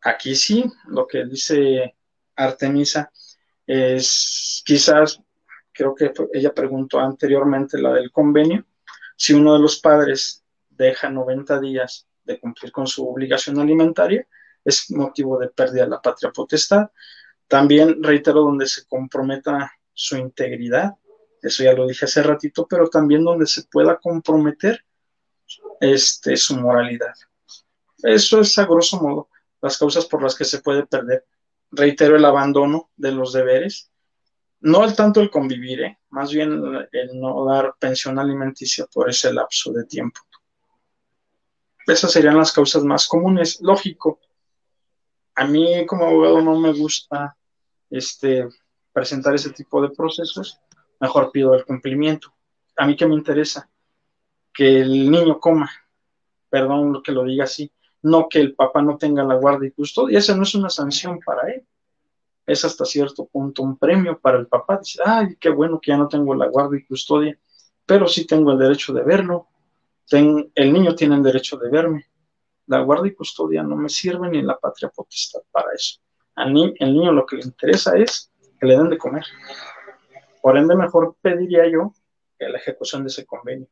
Aquí sí, lo que dice Artemisa es quizás, creo que ella preguntó anteriormente la del convenio, si uno de los padres deja 90 días de cumplir con su obligación alimentaria, es motivo de pérdida de la patria potestad. También reitero donde se comprometa su integridad, eso ya lo dije hace ratito, pero también donde se pueda comprometer este, su moralidad. Eso es a grosso modo las causas por las que se puede perder. Reitero el abandono de los deberes, no el tanto el convivir, ¿eh? más bien el no dar pensión alimenticia por ese lapso de tiempo. Esas serían las causas más comunes. Lógico, a mí como abogado no me gusta este, presentar ese tipo de procesos, mejor pido el cumplimiento. A mí que me interesa que el niño coma, perdón lo que lo diga así, no que el papá no tenga la guardia y custodia, esa no es una sanción para él, es hasta cierto punto un premio para el papá, dice, ay, qué bueno que ya no tengo la guardia y custodia, pero sí tengo el derecho de verlo, el niño tiene el derecho de verme, la guardia y custodia no me sirve ni la patria potestad para eso. Al el niño lo que le interesa es que le den de comer. Por ende, mejor pediría yo que la ejecución de ese convenio.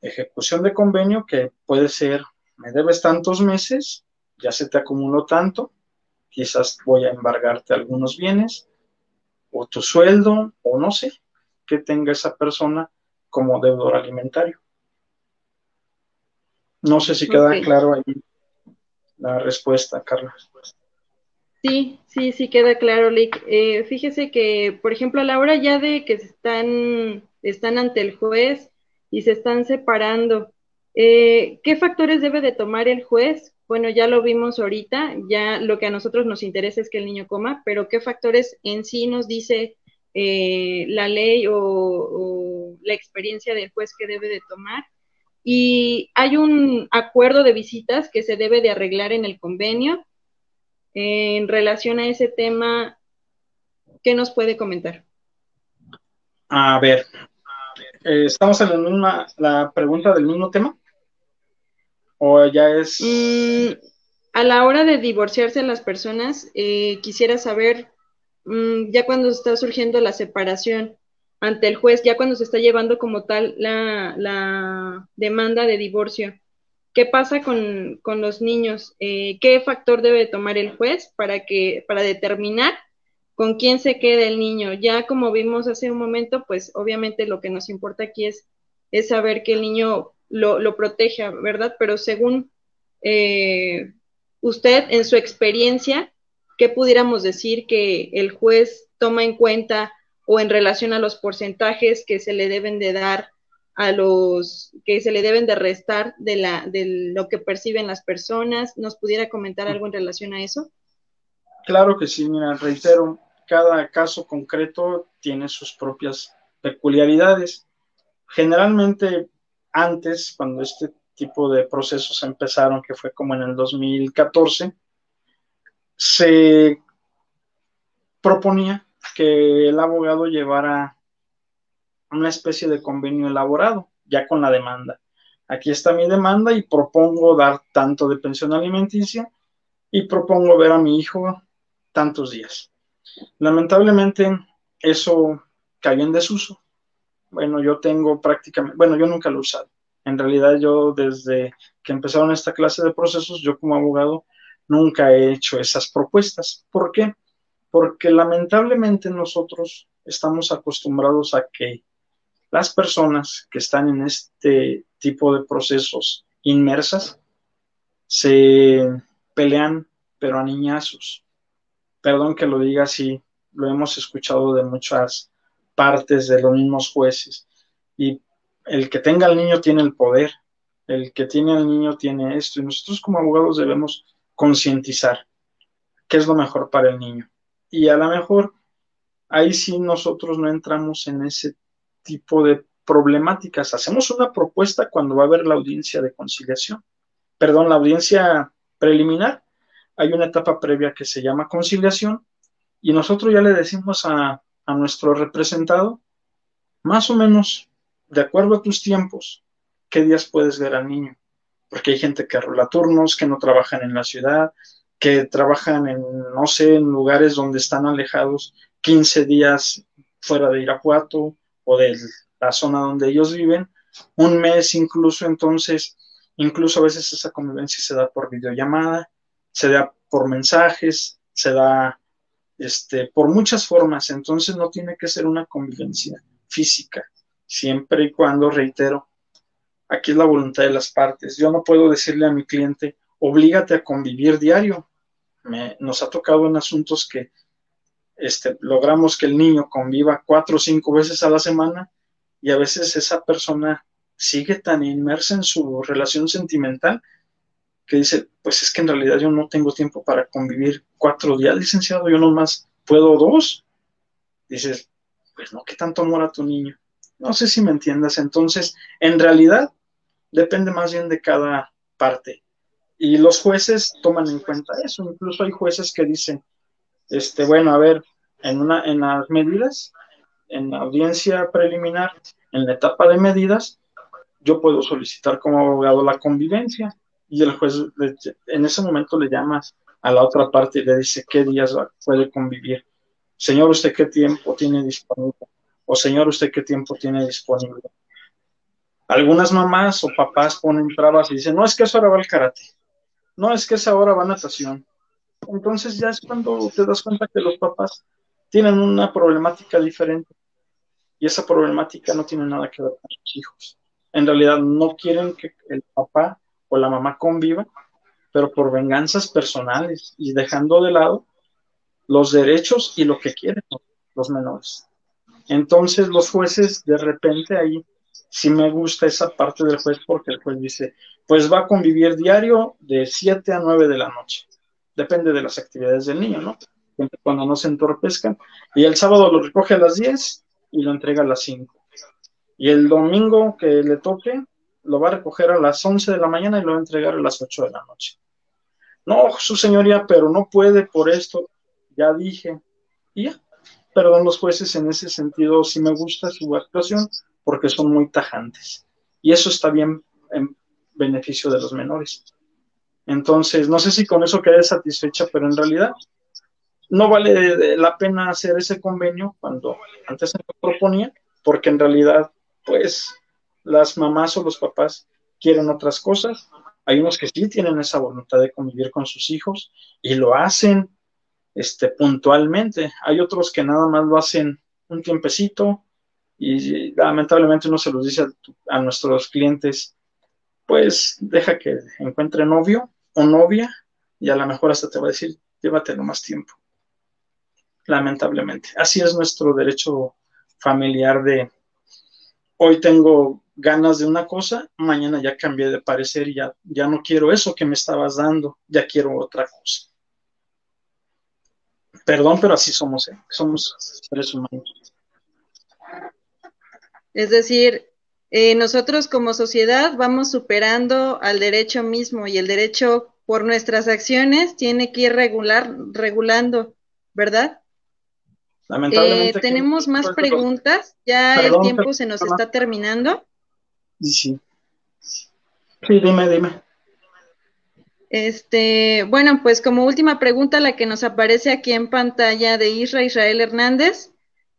Ejecución de convenio que puede ser me debes tantos meses, ya se te acumuló tanto, quizás voy a embargarte algunos bienes, o tu sueldo, o no sé, que tenga esa persona como deudor alimentario. No sé si queda claro ahí la respuesta, Carla. Sí, sí, sí queda claro, Lick. Eh, fíjese que, por ejemplo, a la hora ya de que están, están ante el juez y se están separando, eh, ¿qué factores debe de tomar el juez? Bueno, ya lo vimos ahorita, ya lo que a nosotros nos interesa es que el niño coma, pero ¿qué factores en sí nos dice eh, la ley o, la experiencia del juez que debe de tomar? Y hay un acuerdo de visitas que se debe de arreglar en el convenio. En relación a ese tema, ¿qué nos puede comentar? A ver, eh, ¿estamos en la, la pregunta del mismo tema? ¿O ya es...? Mm, a la hora de divorciarse las personas, eh, quisiera saber, mm, ya cuando está surgiendo la separación ante el juez, ya cuando se está llevando como tal la, demanda de divorcio, ¿qué pasa con, los niños? Eh, ¿Qué factor debe tomar el juez para, que, para determinar con quién se queda el niño? Ya como vimos hace un momento, pues obviamente lo que nos importa aquí es, es saber que el niño lo, lo proteja, ¿verdad? Pero según eh, usted, en su experiencia, ¿qué pudiéramos decir que el juez toma en cuenta o en relación a los porcentajes que se le deben de dar a los que se le deben de restar de la de lo que perciben las personas. Nos pudiera comentar algo en relación a eso claro que sí mira reitero cada caso concreto tiene sus propias peculiaridades. Generalmente antes, cuando este tipo de procesos empezaron, que fue como en el 2014, se proponía que el abogado llevara una especie de convenio elaborado, ya con la demanda. Aquí está mi demanda y propongo dar tanto de pensión alimenticia y propongo ver a mi hijo tantos días. Lamentablemente, eso cayó en desuso bueno, yo tengo prácticamente, bueno, yo nunca lo he usado. En realidad yo desde que empezaron esta clase de procesos, yo como abogado nunca he hecho esas propuestas. ¿Por qué? Porque lamentablemente nosotros estamos acostumbrados a que las personas que están en este tipo de procesos inmersas se pelean, pero a niñazos. Perdón que lo diga así, lo hemos escuchado de muchas partes de los mismos jueces. Y el que tenga al niño tiene el poder, el que tiene al niño tiene esto. Y nosotros como abogados debemos concientizar qué es lo mejor para el niño. Y a lo mejor ahí sí nosotros no entramos en ese tipo de problemáticas. Hacemos una propuesta cuando va a haber la audiencia de conciliación. Perdón, la audiencia preliminar. Hay una etapa previa que se llama conciliación y nosotros ya le decimos a, a nuestro representado, más o menos, de acuerdo a tus tiempos, qué días puedes ver al niño. Porque hay gente que rola turnos, que no trabajan en la ciudad, que trabajan en, no sé, en lugares donde están alejados 15 días fuera de Irapuato o de la zona donde ellos viven, un mes incluso, entonces, incluso a veces esa convivencia se da por videollamada, se da por mensajes, se da este, por muchas formas, entonces no tiene que ser una convivencia física, siempre y cuando, reitero, aquí es la voluntad de las partes. Yo no puedo decirle a mi cliente, oblígate a convivir diario. Nos ha tocado en asuntos que este, logramos que el niño conviva cuatro o cinco veces a la semana y a veces esa persona sigue tan inmersa en su relación sentimental que dice, pues es que en realidad yo no tengo tiempo para convivir cuatro días, licenciado, yo nomás puedo dos. Dices, pues no, ¿qué tanto amor a tu niño? No sé si me entiendas. Entonces, en realidad, depende más bien de cada parte. Y los jueces toman en cuenta eso. Incluso hay jueces que dicen, este, bueno, a ver, en, una, en las medidas, en la audiencia preliminar, en la etapa de medidas, yo puedo solicitar como abogado la convivencia y el juez en ese momento le llama a la otra parte y le dice qué días puede convivir. Señor, ¿usted qué tiempo tiene disponible? O señor, ¿usted qué tiempo tiene disponible? Algunas mamás o papás ponen trabas y dicen, no, es que esa hora va el karate. No, es que esa hora va natación. Entonces ya es cuando te das cuenta que los papás tienen una problemática diferente. Y esa problemática no tiene nada que ver con sus hijos. En realidad no quieren que el papá o la mamá conviva, pero por venganzas personales y dejando de lado los derechos y lo que quieren los menores. Entonces los jueces de repente ahí sí me gusta esa parte del juez porque el juez dice, pues va a convivir diario de 7 a 9 de la noche. Depende de las actividades del niño, ¿no? Cuando no se entorpezcan. Y el sábado lo recoge a las 10 y lo entrega a las 5. Y el domingo que le toque, lo va a recoger a las 11 de la mañana y lo va a entregar a las 8 de la noche. No, su señoría, pero no puede por esto. Ya dije. Y ya. Perdón, los jueces en ese sentido sí me gusta su actuación porque son muy tajantes. Y eso está bien en beneficio de los menores. Entonces, no sé si con eso quedé satisfecha, pero en realidad no vale la pena hacer ese convenio cuando antes se proponía, porque en realidad, pues, las mamás o los papás quieren otras cosas. Hay unos que sí tienen esa voluntad de convivir con sus hijos y lo hacen este, puntualmente. Hay otros que nada más lo hacen un tiempecito y lamentablemente uno se los dice a, nuestros clientes, pues deja que encuentre novio o novia y a lo mejor hasta te va a decir, llévatelo más tiempo. Lamentablemente. Así es nuestro derecho familiar de hoy tengo ganas de una cosa, mañana ya cambié de parecer y ya, ya no quiero eso que me estabas dando, ya quiero otra cosa. Perdón, pero así somos, ¿eh? somos seres humanos. Es decir, eh, nosotros como sociedad vamos superando al derecho mismo y el derecho por nuestras acciones tiene que ir regular, regulando, ¿verdad? Lamentablemente. Eh, tenemos más preguntas, ya el tiempo se nos está terminando. Sí. Sí, dime, dime. Este, bueno, pues como última pregunta, la que nos aparece aquí en pantalla de Isra Israel Hernández.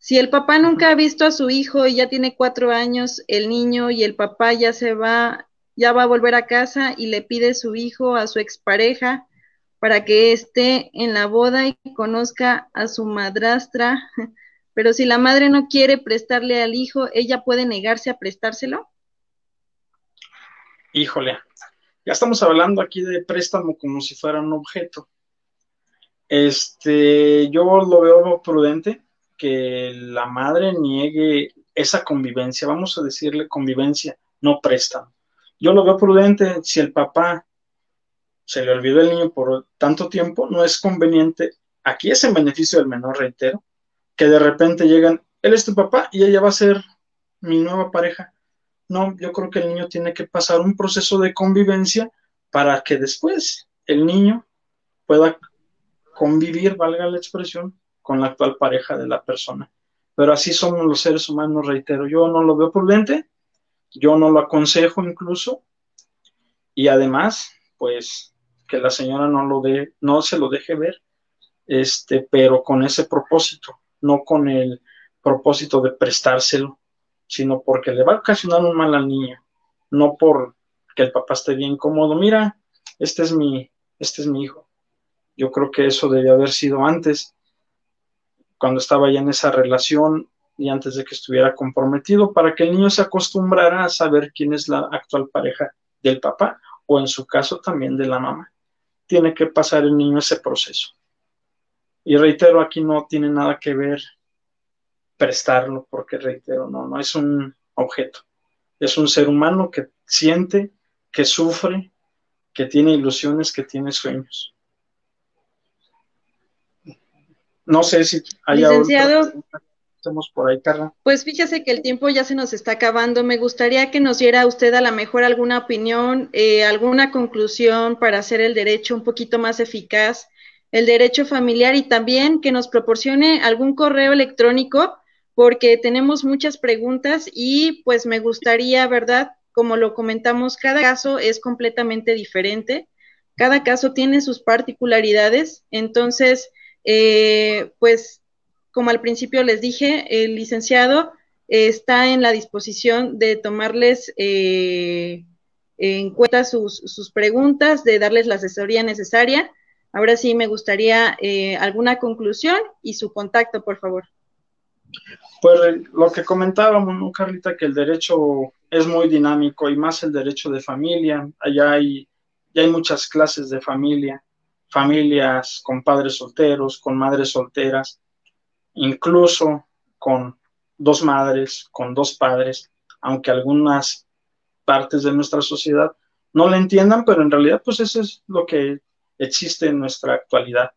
Si el papá nunca ha visto a su hijo y ya tiene cuatro años, el niño y el papá ya se va, ya va a volver a casa y le pide su hijo a su expareja para que esté en la boda y conozca a su madrastra. *laughs* Pero si la madre no quiere prestarle al hijo, ¿ella puede negarse a prestárselo? Híjole, ya estamos hablando aquí de préstamo como si fuera un objeto. Este, yo lo veo prudente que la madre niegue esa convivencia, vamos a decirle convivencia, no prestan. Yo lo veo prudente si el papá se le olvidó el niño por tanto tiempo, no es conveniente, aquí es en beneficio del menor, reitero, que de repente llegan, él es tu papá y ella va a ser mi nueva pareja. No, yo creo que el niño tiene que pasar un proceso de convivencia para que después el niño pueda convivir, valga la expresión, con la actual pareja de la persona. Pero así somos los seres humanos, reitero. Yo no lo veo prudente, yo no lo aconsejo incluso, y además, pues que la señora no lo de, no se lo deje ver, este, pero con ese propósito, no con el propósito de prestárselo, sino porque le va a ocasionar un mal al niño, no por que el papá esté bien cómodo. Mira, este es mi, este es mi hijo. Yo creo que eso debe haber sido antes cuando estaba ya en esa relación y antes de que estuviera comprometido, para que el niño se acostumbrara a saber quién es la actual pareja del papá o en su caso también de la mamá. Tiene que pasar el niño ese proceso. Y reitero, aquí no tiene nada que ver prestarlo, porque reitero, no, no es un objeto. Es un ser humano que siente, que sufre, que tiene ilusiones, que tiene sueños. No sé si hay Licenciado, por ahí, Carla. Pues fíjese que el tiempo ya se nos está acabando. Me gustaría que nos diera usted a lo mejor alguna opinión, eh, alguna conclusión para hacer el derecho un poquito más eficaz, el derecho familiar y también que nos proporcione algún correo electrónico porque tenemos muchas preguntas y pues me gustaría, ¿verdad? Como lo comentamos, cada caso es completamente diferente, cada caso tiene sus particularidades, entonces eh, pues como al principio les dije, el licenciado está en la disposición de tomarles eh, en cuenta sus, preguntas, de darles la asesoría necesaria. Ahora sí me gustaría eh, alguna conclusión y su contacto, por favor. Pues lo que comentábamos, ¿no, Carlita? Que el derecho es muy dinámico y más el derecho de familia. Allá hay, ya hay muchas clases de familia, familias con padres solteros, con madres solteras, incluso con dos madres, con dos padres, aunque algunas partes de nuestra sociedad no lo entiendan, pero en realidad pues eso es lo que existe en nuestra actualidad.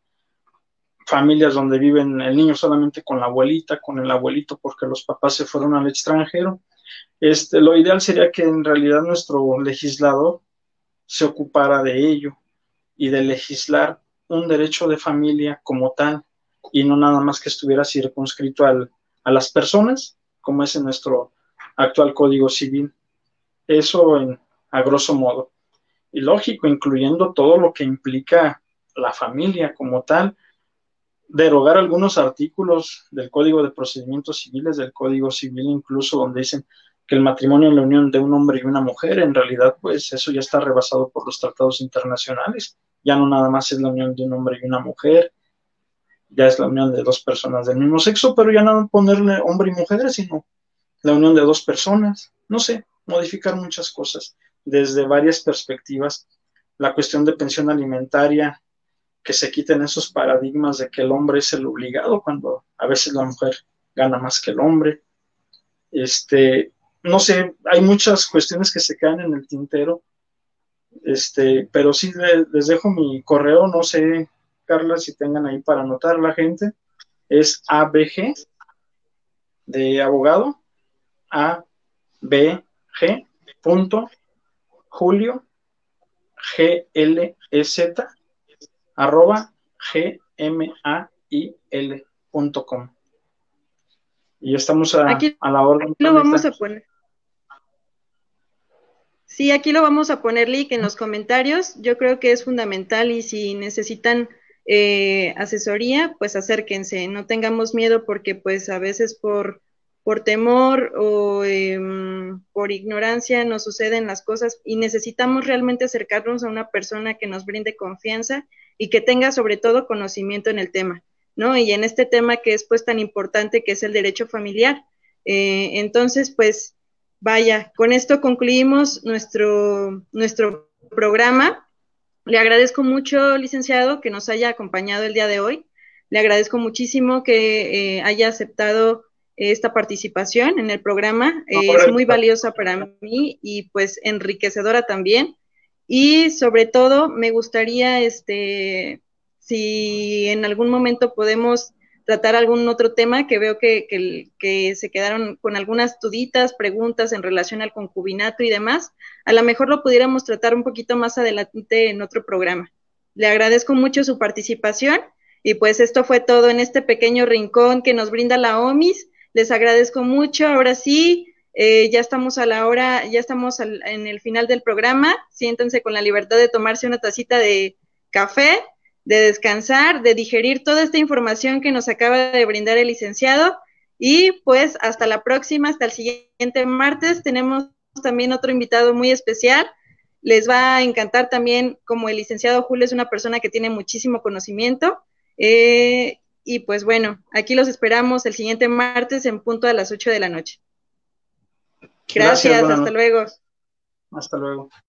Familias donde viven el niño solamente con la abuelita, con el abuelito porque los papás se fueron al extranjero. Este, lo ideal sería que en realidad nuestro legislador se ocupara de ello y de legislar un derecho de familia como tal y no nada más que estuviera circunscrito al, a las personas, como es en nuestro actual Código Civil. Eso en, a grosso modo. Y lógico, incluyendo todo lo que implica la familia como tal, derogar algunos artículos del Código de Procedimientos Civiles, del Código Civil incluso, donde dicen que el matrimonio es la unión de un hombre y una mujer, en realidad pues eso ya está rebasado por los tratados internacionales, ya no nada más es la unión de un hombre y una mujer, ya es la unión de dos personas del mismo sexo, pero ya no ponerle hombre y mujer, sino la unión de dos personas, no sé, modificar muchas cosas desde varias perspectivas. La cuestión de pensión alimentaria, que se quiten esos paradigmas de que el hombre es el obligado cuando a veces la mujer gana más que el hombre. Este, no sé, hay muchas cuestiones que se caen en el tintero. Este, pero sí les dejo mi correo, no sé, Carla, si tengan ahí para anotar la gente. Es ABG de abogado, ABG punto Julio G L E Z arroba G M A I L punto com. Y estamos a, a la orden. Lo vamos a poner. Sí, aquí lo vamos a poner link en los comentarios. Yo creo que es fundamental y si necesitan eh, asesoría, pues acérquense. No tengamos miedo porque pues a veces por por temor o em, por ignorancia nos suceden las cosas y necesitamos realmente acercarnos a una persona que nos brinde confianza y que tenga sobre todo conocimiento en el tema, ¿no? Y en este tema que es pues tan importante que es el derecho familiar. Eh, entonces, pues vaya, con esto concluimos nuestro, nuestro programa. Le agradezco mucho, licenciado, que nos haya acompañado el día de hoy. Le agradezco muchísimo que eh, haya aceptado esta participación en el programa. es muy valiosa para mí y pues enriquecedora también. Y sobre todo me gustaría, este, si en algún momento podemos tratar algún otro tema que veo que, que, se quedaron con algunas duditas, preguntas en relación al concubinato y demás, a lo mejor lo pudiéramos tratar un poquito más adelante en otro programa. Le agradezco mucho su participación y pues esto fue todo en este pequeño rincón que nos brinda la OMIS les agradezco mucho. Ahora sí, eh, ya estamos a la hora, ya estamos en el final del programa. Siéntense con la libertad de tomarse una tacita de café, de descansar, de digerir toda esta información que nos acaba de brindar el licenciado. Y pues hasta la próxima, hasta el siguiente martes. Tenemos también otro invitado muy especial. Les va a encantar también, como el licenciado Julio es una persona que tiene muchísimo conocimiento. Eh, y pues bueno, aquí los esperamos el siguiente martes en punto a las 8 de la noche. Gracias, hasta luego. Hasta luego.